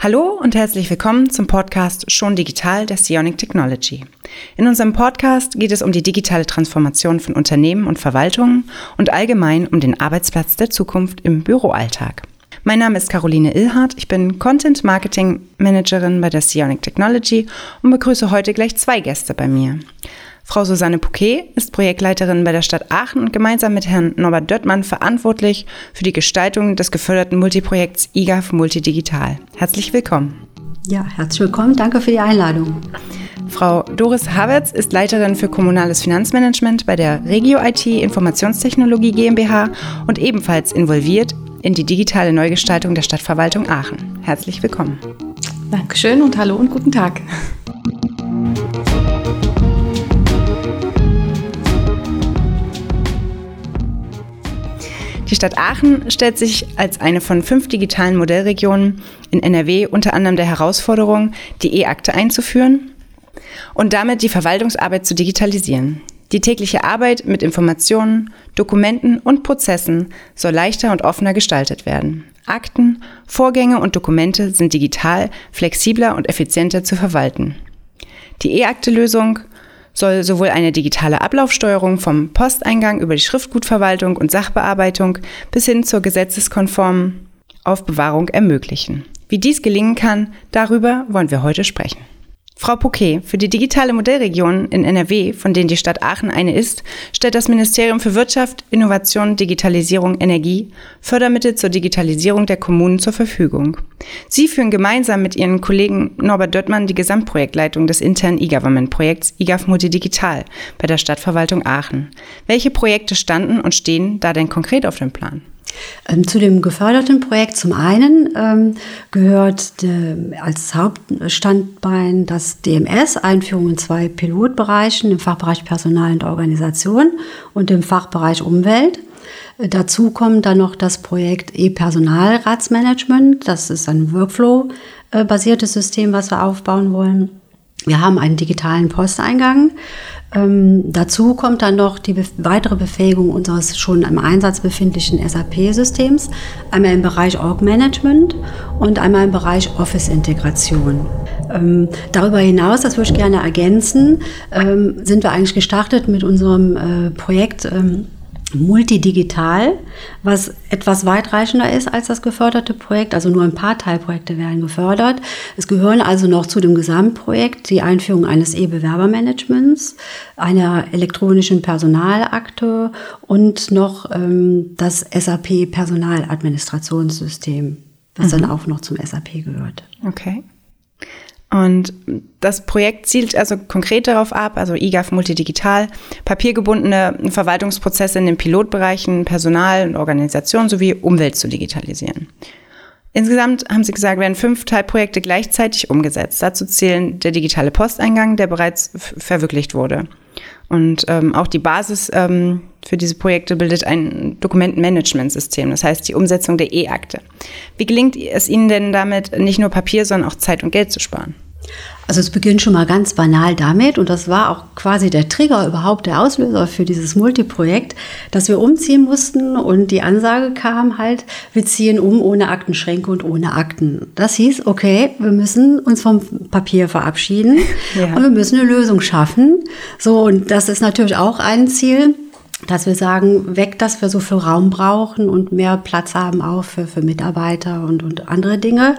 Hallo und herzlich willkommen zum Podcast Schon Digital der Sionic Technology. In unserem Podcast geht es um die digitale Transformation von Unternehmen und Verwaltungen und allgemein um den Arbeitsplatz der Zukunft im Büroalltag. Mein Name ist Caroline Illhardt, ich bin Content Marketing Managerin bei der Sionic Technology und begrüße heute gleich zwei Gäste bei mir. Frau Susanne Pouquet ist Projektleiterin bei der Stadt Aachen und gemeinsam mit Herrn Norbert Döttmann verantwortlich für die Gestaltung des geförderten Multiprojekts IGAF Multidigital. Herzlich willkommen. Ja, herzlich willkommen. Danke für die Einladung. Frau Doris Havertz ist Leiterin für kommunales Finanzmanagement bei der Regio IT Informationstechnologie GmbH und ebenfalls involviert in die digitale Neugestaltung der Stadtverwaltung Aachen. Herzlich willkommen. Dankeschön und hallo und guten Tag. Die Stadt Aachen stellt sich als eine von fünf digitalen Modellregionen in NRW unter anderem der Herausforderung, die E-Akte einzuführen und damit die Verwaltungsarbeit zu digitalisieren. Die tägliche Arbeit mit Informationen, Dokumenten und Prozessen soll leichter und offener gestaltet werden. Akten, Vorgänge und Dokumente sind digital, flexibler und effizienter zu verwalten. Die E-Akte-Lösung soll sowohl eine digitale Ablaufsteuerung vom Posteingang über die Schriftgutverwaltung und Sachbearbeitung bis hin zur gesetzeskonformen Aufbewahrung ermöglichen. Wie dies gelingen kann, darüber wollen wir heute sprechen. Frau Pouquet, für die digitale Modellregion in NRW, von denen die Stadt Aachen eine ist, stellt das Ministerium für Wirtschaft, Innovation, Digitalisierung, Energie Fördermittel zur Digitalisierung der Kommunen zur Verfügung. Sie führen gemeinsam mit Ihren Kollegen Norbert Döttmann die Gesamtprojektleitung des internen E-Government-Projekts IGAF Multidigital bei der Stadtverwaltung Aachen. Welche Projekte standen und stehen da denn konkret auf dem Plan? Ähm, zu dem geförderten Projekt zum einen ähm, gehört de, als Hauptstandbein das DMS, Einführung in zwei Pilotbereichen, im Fachbereich Personal und Organisation und im Fachbereich Umwelt. Äh, dazu kommt dann noch das Projekt E-Personalratsmanagement. Das ist ein Workflow-basiertes System, was wir aufbauen wollen. Wir haben einen digitalen Posteingang ähm, dazu kommt dann noch die weitere Befähigung unseres schon im Einsatz befindlichen SAP-Systems, einmal im Bereich Org Management und einmal im Bereich Office-Integration. Ähm, darüber hinaus, das würde ich gerne ergänzen, ähm, sind wir eigentlich gestartet mit unserem äh, Projekt ähm, multidigital, was etwas weitreichender ist als das geförderte Projekt. Also nur ein paar Teilprojekte werden gefördert. Es gehören also noch zu dem Gesamtprojekt die Einführung eines E-Bewerbermanagements, einer elektronischen Personalakte und noch ähm, das SAP Personaladministrationssystem, was mhm. dann auch noch zum SAP gehört. Okay. Und das Projekt zielt also konkret darauf ab, also IGAF multidigital, papiergebundene Verwaltungsprozesse in den Pilotbereichen Personal und Organisation sowie Umwelt zu digitalisieren. Insgesamt haben Sie gesagt, werden fünf Teilprojekte gleichzeitig umgesetzt. Dazu zählen der digitale Posteingang, der bereits verwirklicht wurde. Und ähm, auch die Basis ähm, für diese Projekte bildet ein Dokumentenmanagementsystem, das heißt die Umsetzung der E-Akte. Wie gelingt es Ihnen denn damit, nicht nur Papier, sondern auch Zeit und Geld zu sparen? Also es beginnt schon mal ganz banal damit und das war auch quasi der Trigger überhaupt der Auslöser für dieses Multiprojekt, dass wir umziehen mussten und die Ansage kam halt, wir ziehen um ohne Aktenschränke und ohne Akten. Das hieß, okay, wir müssen uns vom Papier verabschieden ja. und wir müssen eine Lösung schaffen. So und das ist natürlich auch ein Ziel, dass wir sagen, weg, dass wir so viel Raum brauchen und mehr Platz haben auch für, für Mitarbeiter und, und andere Dinge.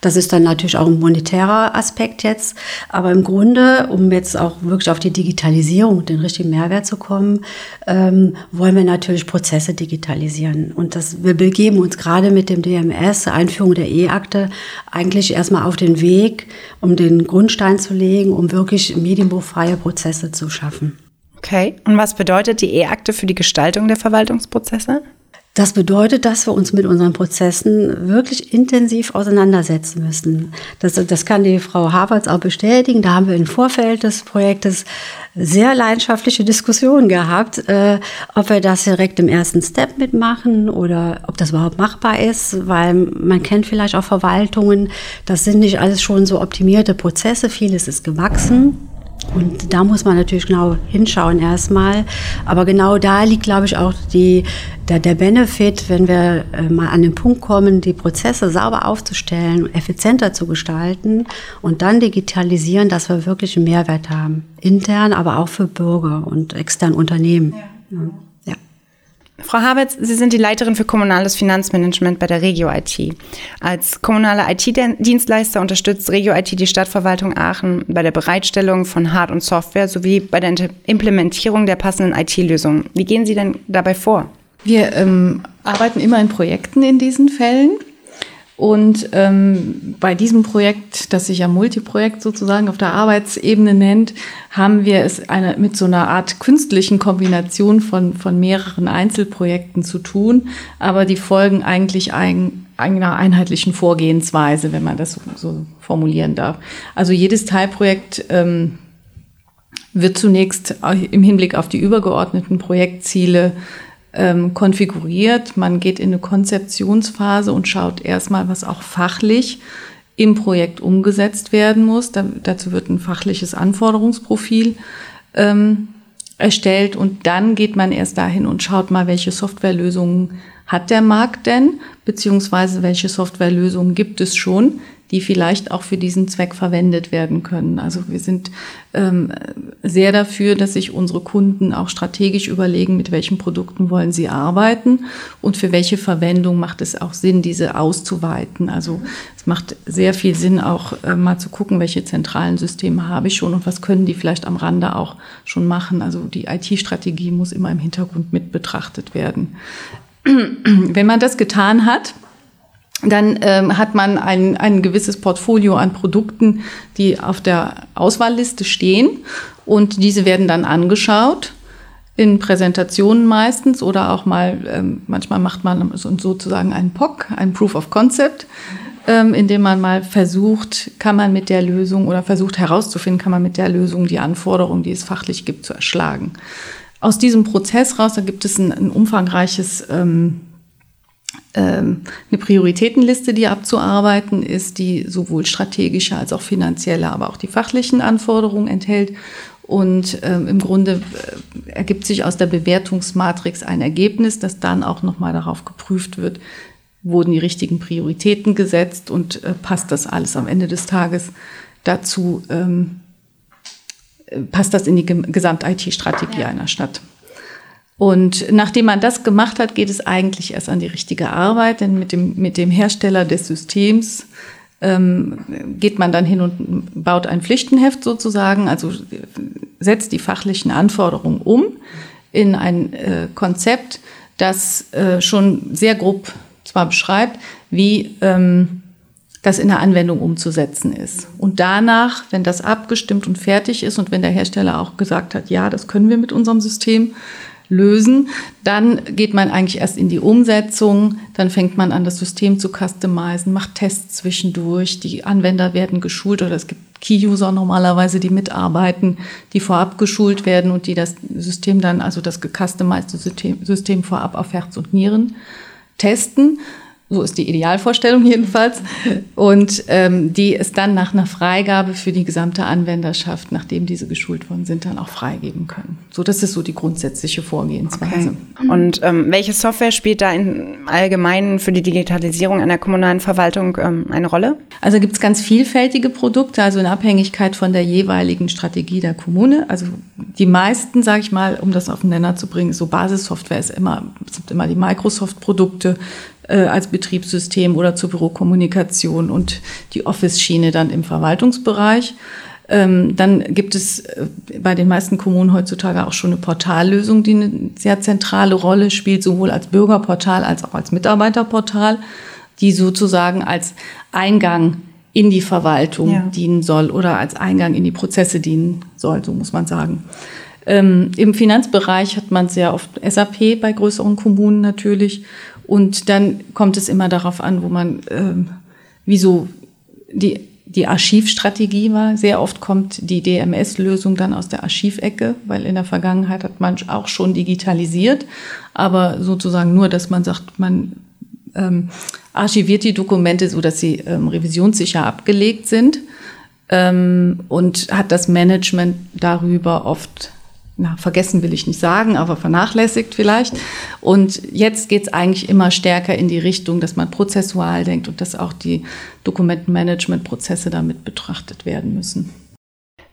Das ist dann natürlich auch ein monetärer Aspekt jetzt. Aber im Grunde, um jetzt auch wirklich auf die Digitalisierung, den richtigen Mehrwert zu kommen, ähm, wollen wir natürlich Prozesse digitalisieren. Und das, wir begeben uns gerade mit dem DMS, Einführung der E-Akte, eigentlich erstmal auf den Weg, um den Grundstein zu legen, um wirklich medienbuchfreie Prozesse zu schaffen. Okay. Und was bedeutet die E-Akte für die Gestaltung der Verwaltungsprozesse? Das bedeutet, dass wir uns mit unseren Prozessen wirklich intensiv auseinandersetzen müssen. Das, das kann die Frau Havertz auch bestätigen. Da haben wir im Vorfeld des Projektes sehr leidenschaftliche Diskussionen gehabt, äh, ob wir das direkt im ersten Step mitmachen oder ob das überhaupt machbar ist, weil man kennt vielleicht auch Verwaltungen, das sind nicht alles schon so optimierte Prozesse, vieles ist gewachsen. Und da muss man natürlich genau hinschauen erstmal. Aber genau da liegt, glaube ich, auch die, der, der Benefit, wenn wir äh, mal an den Punkt kommen, die Prozesse sauber aufzustellen, effizienter zu gestalten und dann digitalisieren, dass wir wirklich einen Mehrwert haben. Intern, aber auch für Bürger und externe Unternehmen. Ja. Frau Haberts, Sie sind die Leiterin für kommunales Finanzmanagement bei der Regio IT. Als kommunaler IT-Dienstleister unterstützt Regio IT die Stadtverwaltung Aachen bei der Bereitstellung von Hard- und Software sowie bei der Implementierung der passenden IT-Lösungen. Wie gehen Sie denn dabei vor? Wir ähm, arbeiten immer in Projekten in diesen Fällen. Und ähm, bei diesem Projekt, das sich ja Multiprojekt sozusagen auf der Arbeitsebene nennt, haben wir es eine, mit so einer Art künstlichen Kombination von, von mehreren Einzelprojekten zu tun, aber die folgen eigentlich ein, einer einheitlichen Vorgehensweise, wenn man das so, so formulieren darf. Also jedes Teilprojekt ähm, wird zunächst im Hinblick auf die übergeordneten Projektziele ähm, konfiguriert. Man geht in eine Konzeptionsphase und schaut erstmal, was auch fachlich im Projekt umgesetzt werden muss. Da, dazu wird ein fachliches Anforderungsprofil ähm, erstellt und dann geht man erst dahin und schaut mal, welche Softwarelösungen hat der Markt denn, beziehungsweise welche Softwarelösungen gibt es schon, die vielleicht auch für diesen Zweck verwendet werden können. Also wir sind ähm, sehr dafür, dass sich unsere Kunden auch strategisch überlegen, mit welchen Produkten wollen sie arbeiten und für welche Verwendung macht es auch Sinn, diese auszuweiten. Also es macht sehr viel Sinn, auch äh, mal zu gucken, welche zentralen Systeme habe ich schon und was können die vielleicht am Rande auch schon machen. Also die IT-Strategie muss immer im Hintergrund mit betrachtet werden. Wenn man das getan hat, dann ähm, hat man ein, ein gewisses Portfolio an Produkten, die auf der Auswahlliste stehen und diese werden dann angeschaut in Präsentationen meistens oder auch mal, ähm, manchmal macht man sozusagen einen POC, ein Proof of Concept, ähm, indem man mal versucht, kann man mit der Lösung oder versucht herauszufinden, kann man mit der Lösung die Anforderungen, die es fachlich gibt, zu erschlagen. Aus diesem Prozess raus, da gibt es ein, ein umfangreiches ähm, eine Prioritätenliste, die abzuarbeiten ist, die sowohl strategische als auch finanzielle, aber auch die fachlichen Anforderungen enthält. Und ähm, im Grunde äh, ergibt sich aus der Bewertungsmatrix ein Ergebnis, das dann auch nochmal darauf geprüft wird, wurden die richtigen Prioritäten gesetzt und äh, passt das alles am Ende des Tages dazu, ähm, äh, passt das in die Gesamt-IT-Strategie ja. einer Stadt. Und nachdem man das gemacht hat, geht es eigentlich erst an die richtige Arbeit, denn mit dem, mit dem Hersteller des Systems ähm, geht man dann hin und baut ein Pflichtenheft sozusagen, also setzt die fachlichen Anforderungen um in ein äh, Konzept, das äh, schon sehr grob zwar beschreibt, wie ähm, das in der Anwendung umzusetzen ist. Und danach, wenn das abgestimmt und fertig ist und wenn der Hersteller auch gesagt hat, ja, das können wir mit unserem System, lösen. Dann geht man eigentlich erst in die Umsetzung, dann fängt man an, das System zu customizen, macht Tests zwischendurch, die Anwender werden geschult oder es gibt Key-User normalerweise, die mitarbeiten, die vorab geschult werden und die das System dann, also das gecustomized System, System vorab auf Herz und Nieren testen. So ist die Idealvorstellung jedenfalls. Und ähm, die es dann nach einer Freigabe für die gesamte Anwenderschaft, nachdem diese geschult worden sind, dann auch freigeben können. So, das ist so die grundsätzliche Vorgehensweise. Okay. Und ähm, welche Software spielt da im Allgemeinen für die Digitalisierung einer kommunalen Verwaltung ähm, eine Rolle? Also gibt es ganz vielfältige Produkte, also in Abhängigkeit von der jeweiligen Strategie der Kommune. Also die meisten, sage ich mal, um das auf den Nenner zu bringen, so Basissoftware ist immer, es sind immer die Microsoft-Produkte äh, als Betriebssystem oder zur Bürokommunikation und die Office-Schiene dann im Verwaltungsbereich. Ähm, dann gibt es äh, bei den meisten Kommunen heutzutage auch schon eine Portallösung, die eine sehr zentrale Rolle spielt, sowohl als Bürgerportal als auch als Mitarbeiterportal, die sozusagen als Eingang in die Verwaltung ja. dienen soll oder als Eingang in die Prozesse dienen soll, so muss man sagen. Ähm, Im Finanzbereich hat man sehr oft SAP bei größeren Kommunen natürlich und dann kommt es immer darauf an, wo man, ähm, wieso die, die Archivstrategie war. Sehr oft kommt die DMS-Lösung dann aus der Archivecke, weil in der Vergangenheit hat man auch schon digitalisiert, aber sozusagen nur, dass man sagt, man ähm, archiviert die Dokumente so, dass sie ähm, revisionssicher abgelegt sind. ähm, und hat das Management darüber oft na, vergessen will ich nicht sagen, aber vernachlässigt vielleicht. Und jetzt geht es eigentlich immer stärker in die Richtung, dass man prozessual denkt und dass auch die Dokumentenmanagement-Prozesse damit betrachtet werden müssen.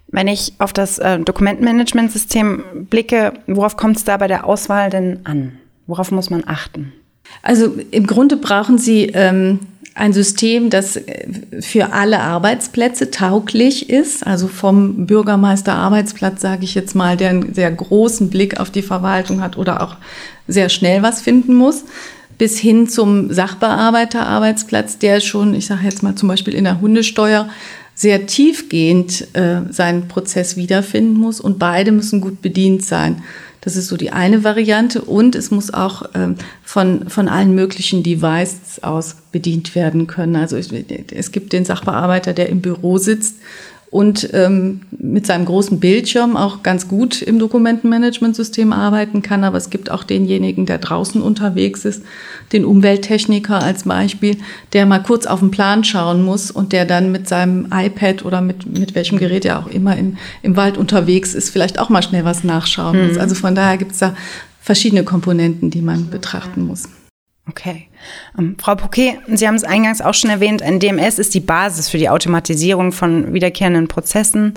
Wenn ich auf das äh, Dokumentenmanagementsystem blicke, worauf kommt es da bei der Auswahl denn an? Worauf muss man achten? Also im Grunde brauchen Sie ähm, ein System, das äh, für alle Arbeitsplätze tauglich ist, also vom Bürgermeister-Arbeitsplatz, sage ich jetzt mal, der einen sehr großen Blick auf die Verwaltung hat oder auch sehr schnell was finden muss, bis hin zum Sachbearbeiter-Arbeitsplatz, der schon, ich sage jetzt mal zum Beispiel in der Hundesteuer, sehr tiefgehend äh, seinen Prozess wiederfinden muss und beide müssen gut bedient sein. Das ist so die eine Variante. Und es muss auch ähm, von, von allen möglichen Devices aus bedient werden können. Also es, es gibt den Sachbearbeiter, der im Büro sitzt und ähm, mit seinem großen Bildschirm auch ganz gut im Dokumentenmanagementsystem arbeiten kann. Aber es gibt auch denjenigen, der draußen unterwegs ist, den Umwelttechniker als Beispiel, der mal kurz auf den Plan schauen muss und der dann mit seinem iPad oder mit, mit welchem Gerät er auch immer in, im Wald unterwegs ist, vielleicht auch mal schnell was nachschauen mhm. muss. Also von daher gibt es da verschiedene Komponenten, die man betrachten muss. Okay. Ähm, Frau Pouquet, Sie haben es eingangs auch schon erwähnt, ein DMS ist die Basis für die Automatisierung von wiederkehrenden Prozessen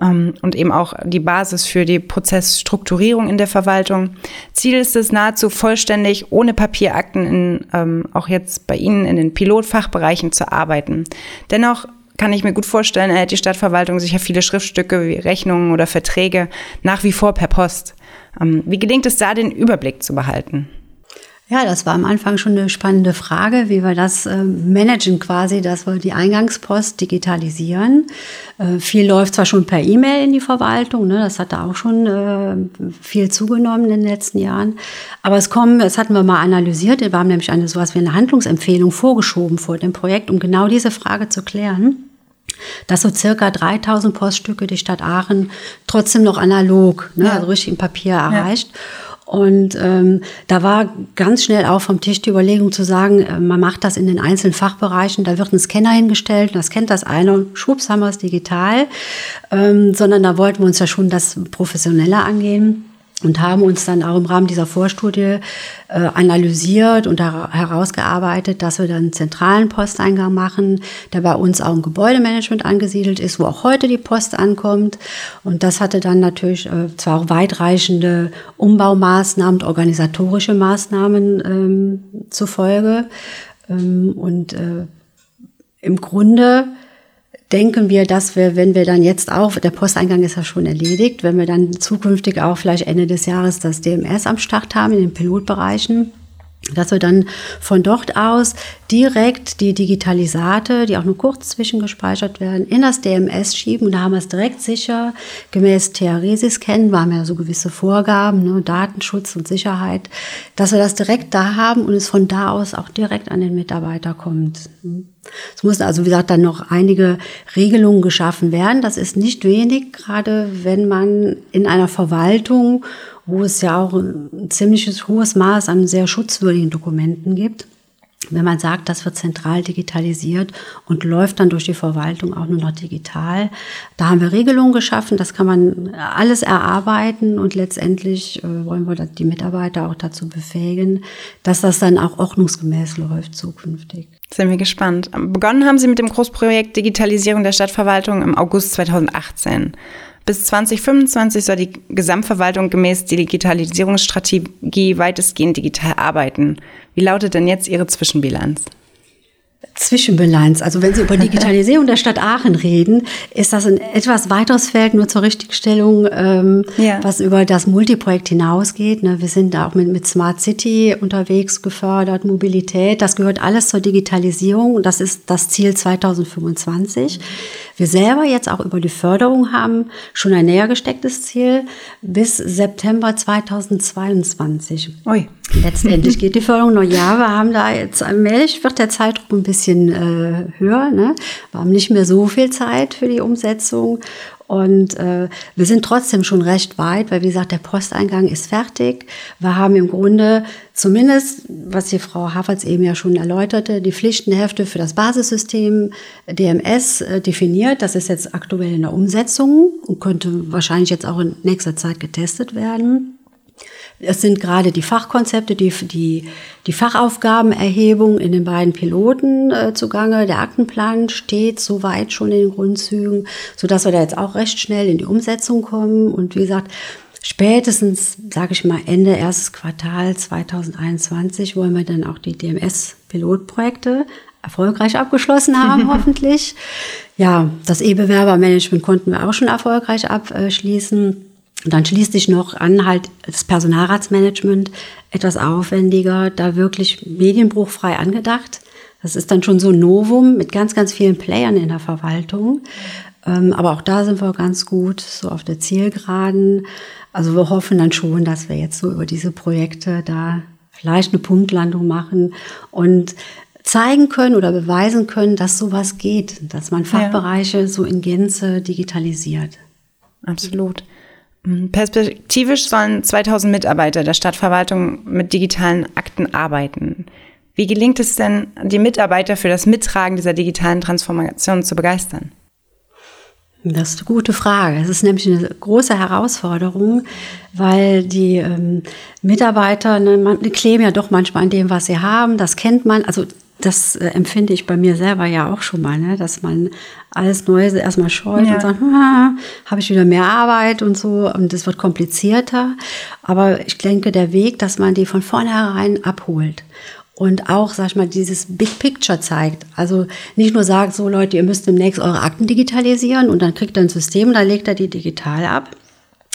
ähm, und eben auch die Basis für die Prozessstrukturierung in der Verwaltung. Ziel ist es nahezu vollständig ohne Papierakten in, ähm, auch jetzt bei Ihnen in den Pilotfachbereichen zu arbeiten. Dennoch kann ich mir gut vorstellen, erhält die Stadtverwaltung sicher viele Schriftstücke wie Rechnungen oder Verträge nach wie vor per Post. Ähm, wie gelingt es da, den Überblick zu behalten? Ja, das war am Anfang schon eine spannende Frage, wie wir das äh, managen quasi, dass wir die Eingangspost digitalisieren. Äh, viel läuft zwar schon per E-Mail in die Verwaltung, ne, das hat da auch schon äh, viel zugenommen in den letzten Jahren. Aber es kommen, das hatten wir mal analysiert, wir haben nämlich eine sowas wie eine Handlungsempfehlung vorgeschoben vor dem Projekt, um genau diese Frage zu klären dass so circa 3000 Poststücke die Stadt Aachen trotzdem noch analog, ne, ja. also richtig im Papier erreicht. Ja. Und ähm, da war ganz schnell auch vom Tisch die Überlegung zu sagen, äh, man macht das in den einzelnen Fachbereichen, da wird ein Scanner hingestellt, das kennt das eine und schwupps haben wir es digital, ähm, sondern da wollten wir uns ja schon das professioneller angehen und haben uns dann auch im Rahmen dieser Vorstudie äh, analysiert und herausgearbeitet, dass wir dann einen zentralen Posteingang machen, der bei uns auch im Gebäudemanagement angesiedelt ist, wo auch heute die Post ankommt. Und das hatte dann natürlich äh, zwar auch weitreichende Umbaumaßnahmen und organisatorische Maßnahmen ähm, zur Folge. Ähm, und äh, im Grunde denken wir, dass wir, wenn wir dann jetzt auch, der Posteingang ist ja schon erledigt, wenn wir dann zukünftig auch vielleicht Ende des Jahres das DMS am Start haben in den Pilotbereichen, dass wir dann von dort aus direkt die Digitalisate, die auch nur kurz zwischengespeichert werden, in das DMS schieben. Und da haben wir es direkt sicher, gemäß THRESIS kennen, wir haben ja so gewisse Vorgaben, ne, Datenschutz und Sicherheit, dass wir das direkt da haben und es von da aus auch direkt an den Mitarbeiter kommt. Es müssen also, wie gesagt, dann noch einige Regelungen geschaffen werden. Das ist nicht wenig, gerade wenn man in einer Verwaltung wo es ja auch ein ziemliches hohes Maß an sehr schutzwürdigen Dokumenten gibt. Wenn man sagt, das wird zentral digitalisiert und läuft dann durch die Verwaltung auch nur noch digital, da haben wir Regelungen geschaffen, das kann man alles erarbeiten und letztendlich äh, wollen wir die Mitarbeiter auch dazu befähigen, dass das dann auch ordnungsgemäß läuft zukünftig. Sind wir gespannt. Begonnen haben Sie mit dem Großprojekt Digitalisierung der Stadtverwaltung im August 2018. Bis 2025 soll die Gesamtverwaltung gemäß Digitalisierungsstrategie weitestgehend digital arbeiten. Wie lautet denn jetzt Ihre Zwischenbilanz? Zwischenbilanz. Also wenn Sie über Digitalisierung der Stadt Aachen reden, ist das ein etwas weiteres Feld nur zur Richtigstellung, ähm, ja. was über das Multiprojekt hinausgeht. Ne? Wir sind da auch mit, mit Smart City unterwegs gefördert, Mobilität. Das gehört alles zur Digitalisierung. Das ist das Ziel 2025. Wir selber jetzt auch über die Förderung haben schon ein näher gestecktes Ziel bis September 2022. Ui. Letztendlich geht die Förderung noch. Ja, wir haben da jetzt allmählich wird der Zeitdruck ein bisschen äh, höher. Ne? Wir haben nicht mehr so viel Zeit für die Umsetzung. Und äh, wir sind trotzdem schon recht weit, weil wie gesagt, der Posteingang ist fertig. Wir haben im Grunde zumindest, was die Frau Havertz eben ja schon erläuterte, die Pflichtenhefte für das Basissystem DMS äh, definiert. Das ist jetzt aktuell in der Umsetzung und könnte wahrscheinlich jetzt auch in nächster Zeit getestet werden. Es sind gerade die Fachkonzepte, die, die, die Fachaufgabenerhebung in den beiden Piloten äh, zugange. Der Aktenplan steht soweit schon in den Grundzügen, sodass wir da jetzt auch recht schnell in die Umsetzung kommen. Und wie gesagt, spätestens, sage ich mal, Ende erstes Quartal 2021 wollen wir dann auch die DMS-Pilotprojekte erfolgreich abgeschlossen haben, hoffentlich. Ja, das E-Bewerbermanagement konnten wir auch schon erfolgreich abschließen. Und dann schließt sich noch an halt das Personalratsmanagement etwas aufwendiger, da wirklich medienbruchfrei angedacht. Das ist dann schon so ein Novum mit ganz, ganz vielen Playern in der Verwaltung. Ähm, aber auch da sind wir ganz gut so auf der Zielgeraden. Also wir hoffen dann schon, dass wir jetzt so über diese Projekte da vielleicht eine Punktlandung machen und zeigen können oder beweisen können, dass sowas geht, dass man Fachbereiche ja. so in Gänze digitalisiert. Absolut. Perspektivisch sollen 2000 Mitarbeiter der Stadtverwaltung mit digitalen Akten arbeiten. Wie gelingt es denn, die Mitarbeiter für das Mittragen dieser digitalen Transformation zu begeistern? Das ist eine gute Frage. Es ist nämlich eine große Herausforderung, weil die ähm, Mitarbeiter, ne, man, die kleben ja doch manchmal an dem, was sie haben. Das kennt man. Also das äh, empfinde ich bei mir selber ja auch schon mal, ne? dass man alles Neue erstmal scheut ja. und sagt, ah, habe ich wieder mehr Arbeit und so und es wird komplizierter. Aber ich denke, der Weg, dass man die von vornherein abholt und auch, sag ich mal, dieses Big Picture zeigt. Also nicht nur sagt, so Leute, ihr müsst demnächst eure Akten digitalisieren und dann kriegt er ein System, da legt er die digital ab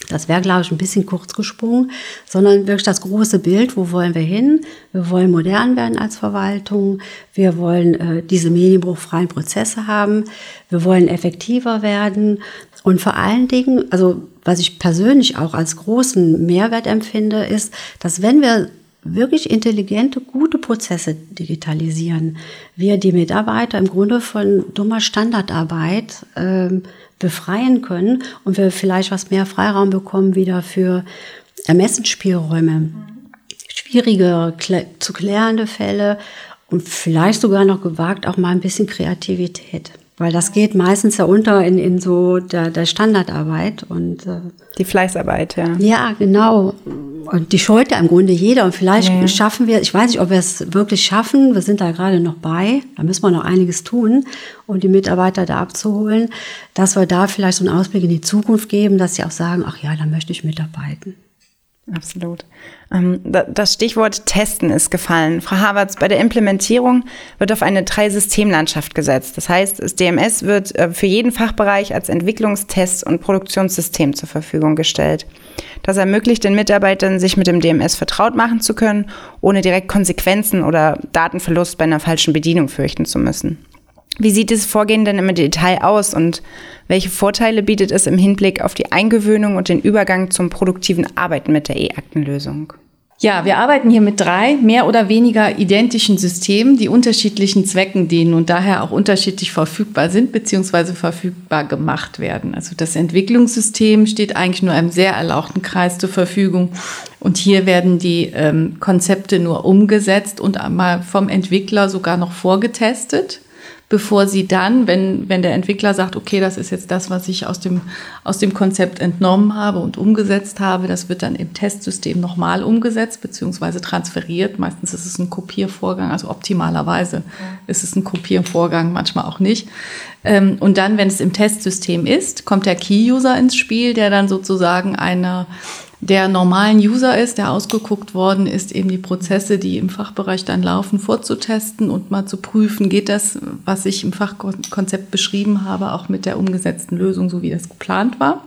das wäre, glaube ich, ein bisschen kurz gesprungen, sondern wirklich das große Bild, wo wollen wir hin? Wir wollen modern werden als Verwaltung, wir wollen äh, diese medienbruchfreien Prozesse haben, wir wollen effektiver werden. Und vor allen Dingen, also was ich persönlich auch als großen Mehrwert empfinde, ist, dass wenn wir wirklich intelligente, gute Prozesse digitalisieren, wir die Mitarbeiter im Grunde von dummer Standardarbeit ähm, befreien können und wir vielleicht was mehr Freiraum bekommen wieder für Ermessensspielräume, schwierige zu klärende Fälle und vielleicht sogar noch gewagt auch mal ein bisschen Kreativität. Weil das geht meistens ja unter in, in so der, der Standardarbeit und äh, die Fleißarbeit, ja. Ja, genau. Und die scheut ja im Grunde jeder. Und vielleicht ja. schaffen wir, ich weiß nicht, ob wir es wirklich schaffen, wir sind da gerade noch bei, da müssen wir noch einiges tun, um die Mitarbeiter da abzuholen, dass wir da vielleicht so einen Ausblick in die Zukunft geben, dass sie auch sagen, ach ja, da möchte ich mitarbeiten. Absolut. Ähm, das Stichwort Testen ist gefallen. Frau Havertz, bei der Implementierung wird auf eine Drei-System-Landschaft gesetzt. Das heißt, das DMS wird äh, für jeden Fachbereich als Entwicklungstest- und Produktionssystem zur Verfügung gestellt. Das ermöglicht den Mitarbeitern, sich mit dem DMS vertraut machen zu können, ohne direkt Konsequenzen oder Datenverlust bei einer falschen Bedienung fürchten zu müssen. Wie sieht dieses Vorgehen denn im Detail aus und welche Vorteile bietet es im Hinblick auf die Eingewöhnung und den Übergang zum produktiven Arbeiten mit der E-Aktenlösung? Ja, wir arbeiten hier mit drei mehr oder weniger identischen Systemen, die unterschiedlichen Zwecken dienen und daher auch unterschiedlich verfügbar sind bzw. verfügbar gemacht werden. Also das Entwicklungssystem steht eigentlich nur einem sehr erlauchten Kreis zur Verfügung und hier werden die ähm, Konzepte nur umgesetzt und einmal vom Entwickler sogar noch vorgetestet bevor sie dann, wenn, wenn der Entwickler sagt, okay, das ist jetzt das, was ich aus dem, aus dem Konzept entnommen habe und umgesetzt habe, das wird dann im Testsystem nochmal umgesetzt beziehungsweise transferiert. Meistens ist es ein Kopiervorgang, also optimalerweise ist es ein Kopiervorgang, manchmal auch nicht. Ähm, und dann, wenn es im Testsystem ist, kommt der Key-User ins Spiel, der dann sozusagen eine der normalen User ist, der ausgeguckt worden ist, eben die Prozesse, die im Fachbereich dann laufen, vorzutesten und mal zu prüfen, geht das, was ich im Fachkonzept beschrieben habe, auch mit der umgesetzten Lösung, so wie das geplant war.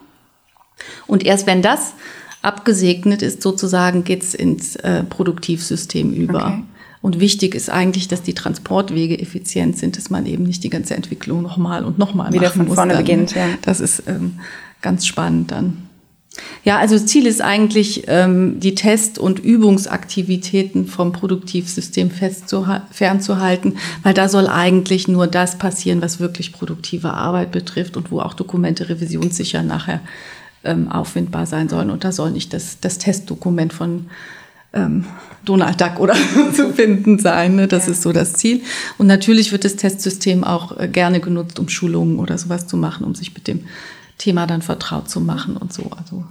Und erst wenn das abgesegnet ist, sozusagen, geht's ins äh, Produktivsystem über. Okay. Und wichtig ist eigentlich, dass die Transportwege effizient sind, dass man eben nicht die ganze Entwicklung nochmal und nochmal wieder von vorne dann. beginnt. Ja. Das ist ähm, ganz spannend dann. Ja, also Ziel ist eigentlich, ähm, die Test- und Übungsaktivitäten vom Produktivsystem fernzuhalten, weil da soll eigentlich nur das passieren, was wirklich produktive Arbeit betrifft und wo auch Dokumente revisionssicher nachher ähm, auffindbar sein sollen. Und da soll nicht das, das Testdokument von ähm, Donald Duck oder zu finden sein. Ne? Das ja. ist so das Ziel. Und natürlich wird das Testsystem auch äh, gerne genutzt, um Schulungen oder sowas zu machen, um sich mit dem Thema dann vertraut zu machen und so. Also,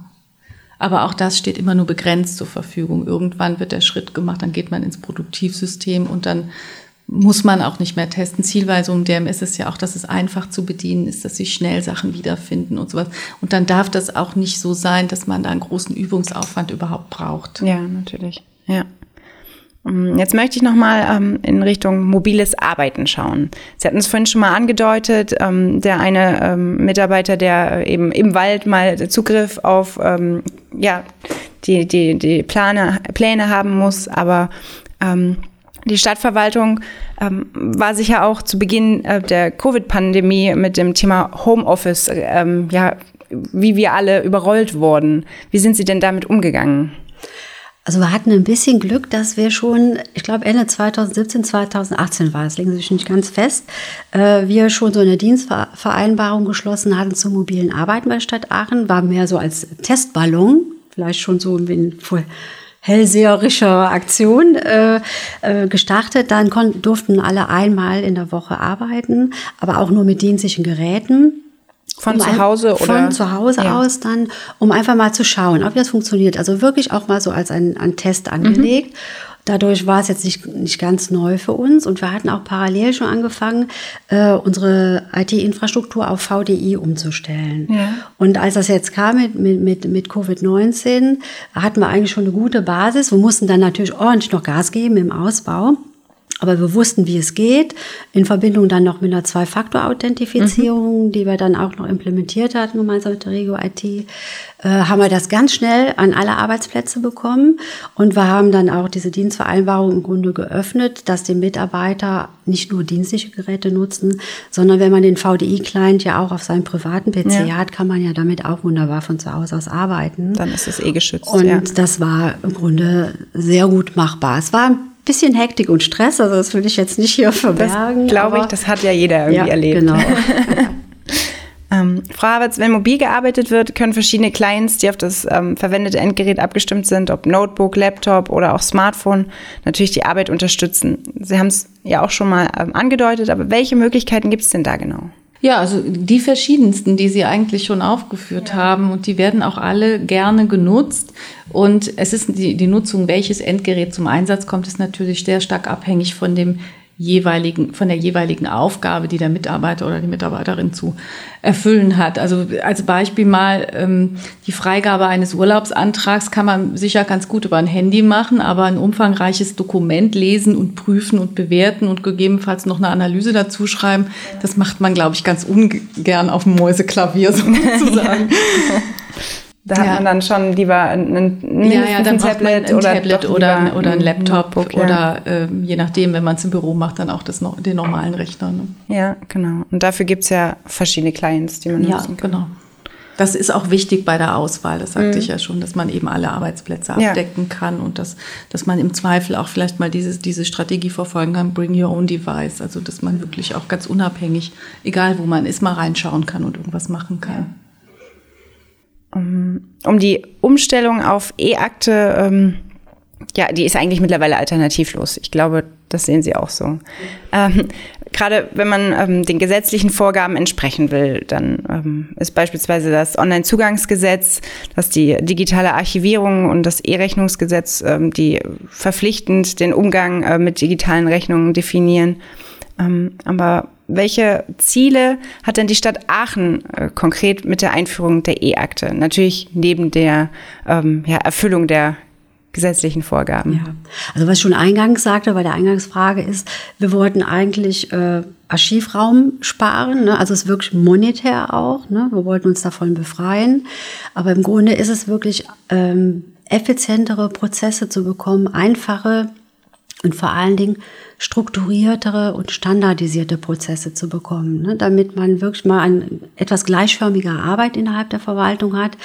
aber auch das steht immer nur begrenzt zur Verfügung. Irgendwann wird der Schritt gemacht, dann geht man ins Produktivsystem und dann muss man auch nicht mehr testen. Zielweisung DMS ist ja auch, dass es einfach zu bedienen ist, dass sich schnell Sachen wiederfinden und sowas. Und dann darf das auch nicht so sein, dass man da einen großen Übungsaufwand überhaupt braucht. Ja, natürlich. Ja. Ähm, jetzt möchte ich nochmal ähm, in Richtung mobiles Arbeiten schauen. Sie hatten es vorhin schon mal angedeutet, ähm, der eine ähm, Mitarbeiter, der eben im Wald mal Zugriff auf ähm, ja, die, die, die Plane, Pläne haben muss, aber ähm, die Stadtverwaltung ähm, war sicher auch zu Beginn äh, der Covid-Pandemie mit dem Thema Homeoffice, ähm, ja, wie wir alle überrollt wurden. Wie sind Sie denn damit umgegangen? Also wir hatten ein bisschen Glück, dass wir schon, ich glaube Ende 2017, 2018 war, das legen Sie sich nicht ganz fest, äh, wir schon so eine Dienstvereinbarung geschlossen hatten zum mobilen Arbeiten bei Stadt Aachen, war mehr so als Testballon, vielleicht schon so in hellseherischer Aktion äh, äh, gestartet. Dann durften alle einmal in der Woche arbeiten, aber auch nur mit dienstlichen Geräten. Von um zu Hause oder? Von zu Hause ja. aus dann, um einfach mal zu schauen, ob das funktioniert. Also wirklich auch mal so als ein, ein Test angelegt. Mhm. Dadurch war es jetzt nicht, nicht ganz neu für uns und wir hatten auch parallel schon angefangen, äh, unsere IT-Infrastruktur auf VDI umzustellen. Ja. Und als das jetzt kam mit, mit, mit Covid-19, hatten wir eigentlich schon eine gute Basis. Wir mussten dann natürlich ordentlich noch Gas geben im Ausbau. Aber wir wussten, wie es geht, in Verbindung dann noch mit einer Zwei-Faktor-Authentifizierung, mhm. die wir dann auch noch implementiert hatten, gemeinsam mit der Regio IT, äh, haben wir das ganz schnell an alle Arbeitsplätze bekommen. Und wir haben dann auch diese Dienstvereinbarung im Grunde geöffnet, dass die Mitarbeiter nicht nur dienstliche Geräte nutzen, sondern wenn man den VDI-Client ja auch auf seinem privaten PC ja. hat, kann man ja damit auch wunderbar von zu Hause aus arbeiten. Dann ist es eh geschützt. Und ja. das war im Grunde sehr gut machbar. Es war bisschen Hektik und Stress, also das will ich jetzt nicht hier verbergen. Glaube ich, das hat ja jeder irgendwie ja, erlebt. Genau. ähm, Frau Havertz, wenn mobil gearbeitet wird, können verschiedene Clients, die auf das ähm, verwendete Endgerät abgestimmt sind, ob Notebook, Laptop oder auch Smartphone, natürlich die Arbeit unterstützen. Sie haben es ja auch schon mal ähm, angedeutet, aber welche Möglichkeiten gibt es denn da genau? Ja, also die verschiedensten, die Sie eigentlich schon aufgeführt ja. haben und die werden auch alle gerne genutzt. Und es ist die, die Nutzung, welches Endgerät zum Einsatz kommt, ist natürlich sehr stark abhängig von dem jeweiligen, von der jeweiligen Aufgabe, die der Mitarbeiter oder die Mitarbeiterin zu erfüllen hat. Also als Beispiel mal ähm, die Freigabe eines Urlaubsantrags kann man sicher ganz gut über ein Handy machen, aber ein umfangreiches Dokument lesen und prüfen und bewerten und gegebenenfalls noch eine Analyse dazu schreiben, das macht man, glaube ich, ganz ungern auf dem Mäuseklavier sozusagen. Da ja. hat man dann schon lieber ein, ein, ja, ja, dann ein Tablet, ein oder, Tablet oder, oder ein Laptop Notebook, oder äh, je nachdem, wenn man es im Büro macht, dann auch das, den normalen Rechner. Ne? Ja, genau. Und dafür gibt es ja verschiedene Clients, die man ja, nutzen kann. genau. Das ist auch wichtig bei der Auswahl, das sagte mhm. ich ja schon, dass man eben alle Arbeitsplätze abdecken kann und dass, dass man im Zweifel auch vielleicht mal dieses, diese Strategie verfolgen kann, bring your own device, also dass man wirklich auch ganz unabhängig, egal wo man ist, mal reinschauen kann und irgendwas machen kann. Um die Umstellung auf E-Akte, ähm, ja, die ist eigentlich mittlerweile alternativlos. Ich glaube, das sehen Sie auch so. Ähm, Gerade wenn man ähm, den gesetzlichen Vorgaben entsprechen will, dann ähm, ist beispielsweise das Onlinezugangsgesetz, das die digitale Archivierung und das E-Rechnungsgesetz, ähm, die verpflichtend den Umgang äh, mit digitalen Rechnungen definieren. Ähm, aber welche Ziele hat denn die Stadt Aachen äh, konkret mit der Einführung der E-Akte? Natürlich neben der ähm, ja, Erfüllung der gesetzlichen Vorgaben. Ja, also was ich schon eingangs sagte bei der Eingangsfrage ist, wir wollten eigentlich äh, Archivraum sparen, ne? also es ist wirklich monetär auch, ne? wir wollten uns davon befreien, aber im Grunde ist es wirklich ähm, effizientere Prozesse zu bekommen, einfache und vor allen Dingen strukturiertere und standardisierte Prozesse zu bekommen, ne, damit man wirklich mal eine etwas gleichförmige Arbeit innerhalb der Verwaltung hat.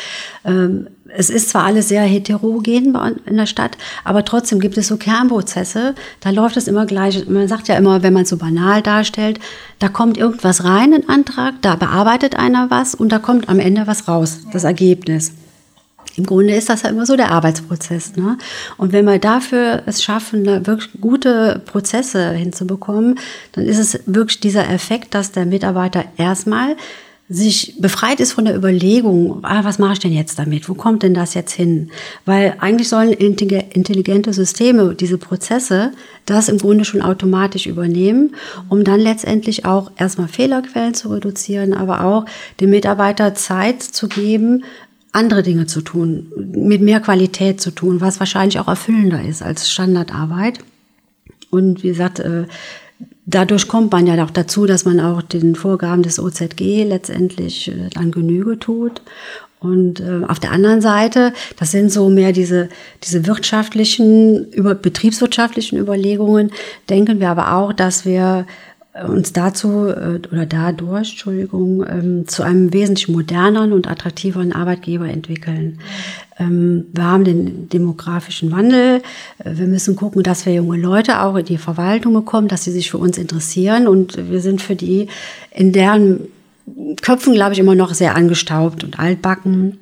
Ähm, es ist zwar alles sehr heterogen in der Stadt, aber trotzdem gibt es so Kernprozesse, da läuft es immer gleich. Man sagt ja immer, wenn man es so banal darstellt, da kommt irgendwas rein, ein Antrag, da bearbeitet einer was und da kommt am Ende was raus, das Ergebnis. Im Grunde ist das ja immer so der Arbeitsprozess. Ne? Und wenn wir dafür es schaffen, wirklich gute Prozesse hinzubekommen, dann ist es wirklich dieser Effekt, dass der Mitarbeiter erstmal sich befreit ist von der Überlegung, ah, was mache ich denn jetzt damit? Wo kommt denn das jetzt hin? Weil eigentlich sollen intelligente Systeme diese Prozesse das im Grunde schon automatisch übernehmen, um dann letztendlich auch erstmal Fehlerquellen zu reduzieren, aber auch dem Mitarbeiter Zeit zu geben, andere Dinge zu tun, mit mehr Qualität zu tun, was wahrscheinlich auch erfüllender ist als Standardarbeit. Und wie gesagt, äh, dadurch kommt man ja auch dazu, dass man auch den Vorgaben des OZG letztendlich äh, dann Genüge tut. Und äh, auf der anderen Seite, das sind so mehr diese, diese wirtschaftlichen, über, betriebswirtschaftlichen Überlegungen, denken wir aber auch, dass wir uns dazu äh, oder dadurch, Entschuldigung, ähm, zu einem wesentlich moderneren und attraktiveren Arbeitgeber entwickeln. Ähm, wir haben den demografischen Wandel. Äh, wir müssen gucken, dass wir junge Leute auch in die Verwaltung bekommen, dass sie sich für uns interessieren und wir sind für die in deren Köpfen, glaube ich, immer noch sehr angestaubt und altbacken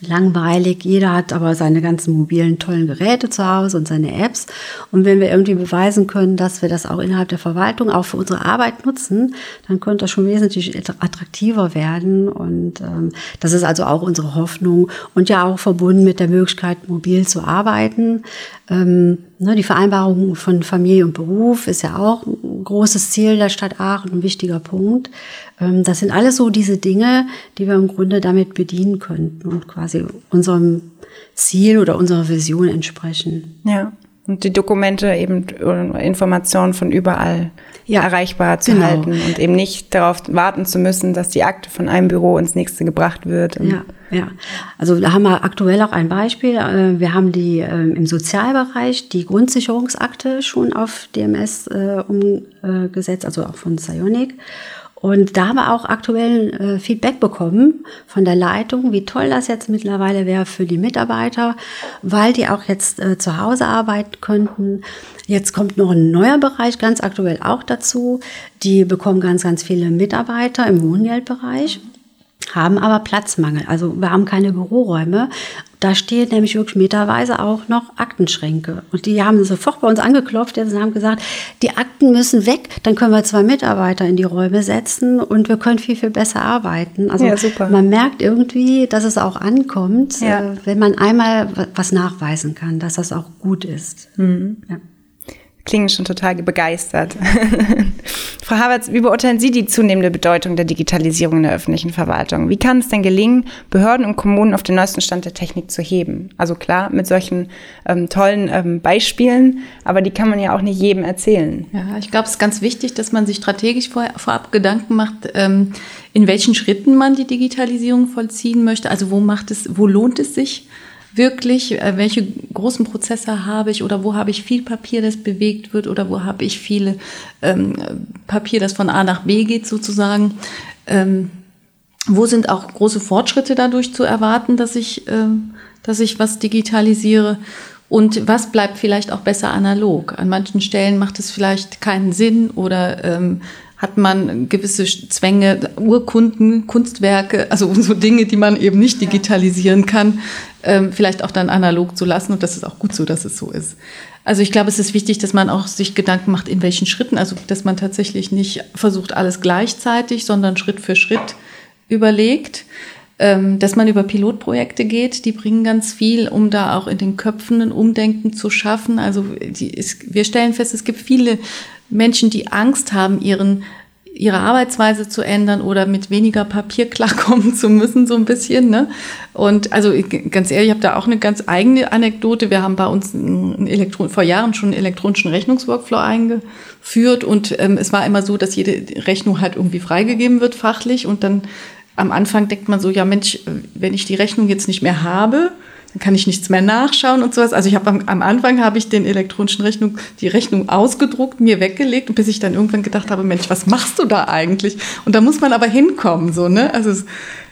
langweilig. Jeder hat aber seine ganzen mobilen tollen Geräte zu Hause und seine Apps. Und wenn wir irgendwie beweisen können, dass wir das auch innerhalb der Verwaltung auch für unsere Arbeit nutzen, dann könnte das schon wesentlich attraktiver werden. Und ähm, das ist also auch unsere Hoffnung und ja auch verbunden mit der Möglichkeit, mobil zu arbeiten. Ähm, ne, die Vereinbarung von Familie und Beruf ist ja auch großes Ziel der Stadt Aachen, ein wichtiger Punkt. Ähm, das sind alles so diese Dinge, die wir im Grunde damit bedienen könnten und quasi unserem Ziel oder unserer Vision entsprechen. Ja. Und die Dokumente eben Informationen von überall ja, erreichbar zu genau. halten und eben nicht darauf warten zu müssen, dass die Akte von einem Büro ins nächste gebracht wird. Ja, ja. Also da haben wir aktuell auch ein Beispiel. Äh, wir haben die ähm, im Sozialbereich die Grundsicherungsakte schon auf DMS äh, umgesetzt, also auch von Sionic. Und da haben wir auch aktuell äh, Feedback bekommen von der Leitung, wie toll das jetzt mittlerweile wäre für die Mitarbeiter, weil die auch jetzt zu Hause arbeiten könnten. Jetzt kommt noch ein neuer Bereich ganz aktuell auch dazu. Die bekommen ganz, ganz viele Mitarbeiter im Wohngeldbereich haben aber Platzmangel. Also wir haben keine Büroräume. Da stehen nämlich wirklich meterweise auch noch Aktenschränke. Und die haben sofort bei uns angeklopft und haben gesagt, die Akten müssen weg, dann können wir zwei Mitarbeiter in die Räume setzen und wir können viel, viel besser arbeiten. Also ja, man merkt irgendwie, dass es auch ankommt, ja. Äh, wenn man einmal was nachweisen kann, dass das auch gut ist. Mhm. Ja klingen schon total begeistert. Frau Havertz, wie beurteilen Sie die zunehmende Bedeutung der Digitalisierung in der öffentlichen Verwaltung? Wie kann es denn gelingen, Behörden und Kommunen auf den neuesten Stand der Technik zu heben? Also klar, mit solchen ähm, tollen ähm, Beispielen, aber die kann man ja auch nicht jedem erzählen. Ja, ich glaube, es ist ganz wichtig, dass man sich strategisch vor, vorab Gedanken macht, ähm, in welchen Schritten man die Digitalisierung vollziehen möchte. Also wo macht es, wo lohnt es sich? Wirklich, äh, welche großen Prozesse habe ich oder wo habe ich viel Papier, das bewegt wird oder wo habe ich viele ähm, Papier, das von A nach B geht sozusagen. Ähm, wo sind auch große Fortschritte dadurch zu erwarten, dass ich, ähm, dass ich was digitalisiere? Und was bleibt vielleicht auch besser analog? An manchen Stellen macht es vielleicht keinen Sinn oder ähm, hat man gewisse Zwänge, Urkunden, Kunstwerke, also so Dinge, die man eben nicht digitalisieren kann, ähm, vielleicht auch dann analog zu lassen. Und das ist auch gut so, dass es so ist. Also ich glaube, es ist wichtig, dass man auch sich Gedanken macht, in welchen Schritten, also dass man tatsächlich nicht versucht, alles gleichzeitig, sondern Schritt für Schritt überlegt dass man über Pilotprojekte geht, die bringen ganz viel, um da auch in den Köpfen ein Umdenken zu schaffen. Also die, ist, wir stellen fest, es gibt viele Menschen, die Angst haben, ihren ihre Arbeitsweise zu ändern oder mit weniger Papier klarkommen zu müssen, so ein bisschen. Ne? Und also ganz ehrlich, ich habe da auch eine ganz eigene Anekdote. Wir haben bei uns Elektron vor Jahren schon einen elektronischen Rechnungsworkflow eingeführt und ähm, es war immer so, dass jede Rechnung halt irgendwie freigegeben wird fachlich und dann am Anfang denkt man so, ja Mensch, wenn ich die Rechnung jetzt nicht mehr habe, dann kann ich nichts mehr nachschauen und sowas. Also ich habe am, am, Anfang habe ich den elektronischen Rechnung, die Rechnung ausgedruckt, mir weggelegt, bis ich dann irgendwann gedacht habe, Mensch, was machst du da eigentlich? Und da muss man aber hinkommen, so, ne? Also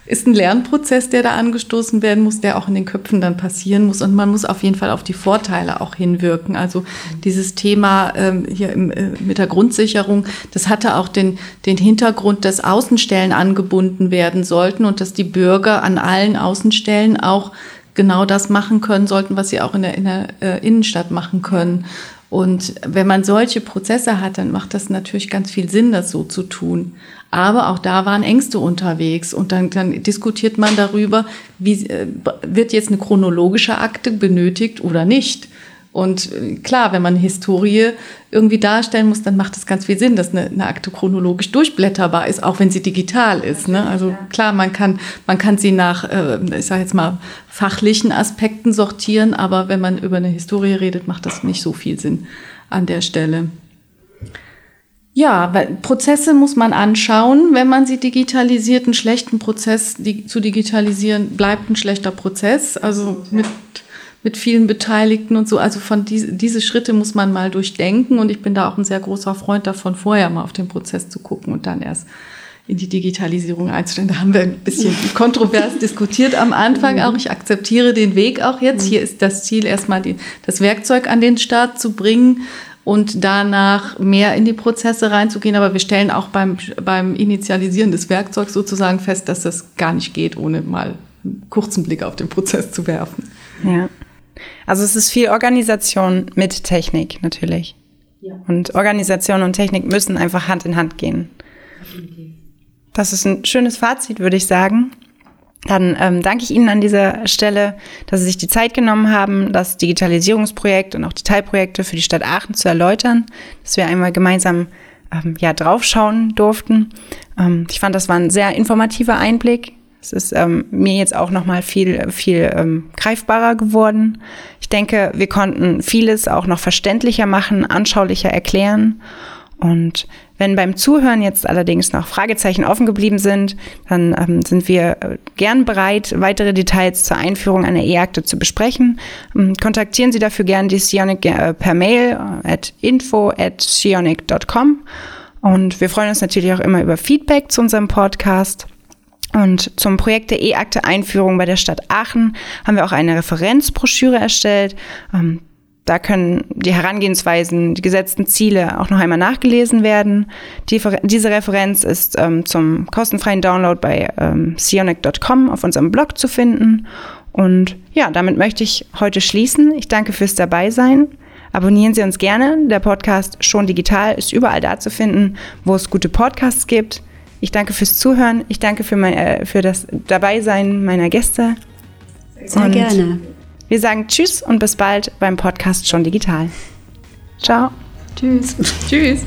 ist ein Lernprozess, der da angestoßen werden muss, der auch in den Köpfen dann passieren muss. Und man muss auf jeden Fall auf die Vorteile auch hinwirken. Also dieses Thema ähm, hier im, äh, mit der Grundsicherung, das hatte auch den, den Hintergrund, dass Außenstellen angebunden werden sollten und dass die Bürger an allen Außenstellen auch genau das machen können sollten, was sie auch in der, in der äh, Innenstadt machen können. Und wenn man solche Prozesse hat, dann macht das natürlich ganz viel Sinn, das so zu tun. Aber auch da waren Ängste unterwegs und dann, dann diskutiert man darüber, wie äh, wird jetzt eine chronologische Akte benötigt oder nicht. Und äh, klar, wenn man Historie irgendwie darstellen muss, dann macht es ganz viel Sinn, dass eine, eine, Akte chronologisch durchblätterbar ist, auch wenn sie digital ist. Ne? Also klar, man kann, man kann sie nach, äh, ich sage jetzt mal, fachlichen Aspekten sortieren, aber wenn man über eine Historie redet, macht das nicht so viel Sinn an der Stelle. Ja, weil Prozesse muss man anschauen, wenn man sie digitalisiert. Einen schlechten Prozess die, zu digitalisieren bleibt ein schlechter Prozess. Also mit mit vielen Beteiligten und so. Also von diese, diese Schritte muss man mal durchdenken und ich bin da auch ein sehr großer Freund davon, vorher mal auf den Prozess zu gucken und dann erst in die Digitalisierung einzustellen. Da haben wir ein bisschen kontrovers diskutiert am Anfang auch. Ich akzeptiere den Weg auch jetzt. Hier ist das Ziel, erstmal die, das Werkzeug an den Start zu bringen und danach mehr in die Prozesse reinzugehen. Aber wir stellen auch beim, beim Initialisieren des Werkzeugs sozusagen fest, dass das gar nicht geht, ohne mal einen kurzen Blick auf den Prozess zu werfen. Ja. Also es ist viel Organisation mit Technik natürlich. Ja. Und Organisation und Technik müssen einfach Hand in Hand gehen. Das ist ein schönes Fazit, würde ich sagen. Dann ähm, danke ich Ihnen an dieser Stelle, dass Sie sich die Zeit genommen haben, das Digitalisierungsprojekt und auch die Teilprojekte für die Stadt Aachen zu erläutern, dass wir einmal gemeinsam ähm, ja, draufschauen durften. Ähm, ich fand, das war ein sehr informativer Einblick es ist ähm, mir jetzt auch noch mal viel, viel ähm, greifbarer geworden. Ich denke, wir konnten vieles auch noch verständlicher machen, anschaulicher erklären. Und wenn beim Zuhören jetzt allerdings noch Fragezeichen offen geblieben sind, dann ähm, sind wir äh, gern bereit, weitere Details zur Einführung einer E-Akte zu besprechen. Ähm, kontaktieren Sie dafür gern die Sionic äh, per Mail äh, at info at sionic.com. Und wir freuen uns natürlich auch immer über Feedback zu unserem Podcast. Und zum Projekt der E-Akte Einführung bei der Stadt Aachen haben wir auch eine Referenzbroschüre erstellt. Ähm, da können die Herangehensweisen, die gesetzten Ziele auch noch einmal nachgelesen werden. Die, diese Referenz ist ähm, zum kostenfreien Download bei ähm, sionic.com auf unserem Blog zu finden. Und ja, damit möchte ich heute schließen. Ich danke fürs Dabeisein. Abonnieren Sie uns gerne. Der Podcast Schon Digital ist überall da zu finden, wo es gute Podcasts gibt. Ich danke fürs Zuhören. Ich danke für, mein, äh, für das Dabeisein meiner Gäste. Sehr und gerne. Wir sagen Tschüss und bis bald beim Podcast schon digital. Ciao. Tschüss. Tschüss.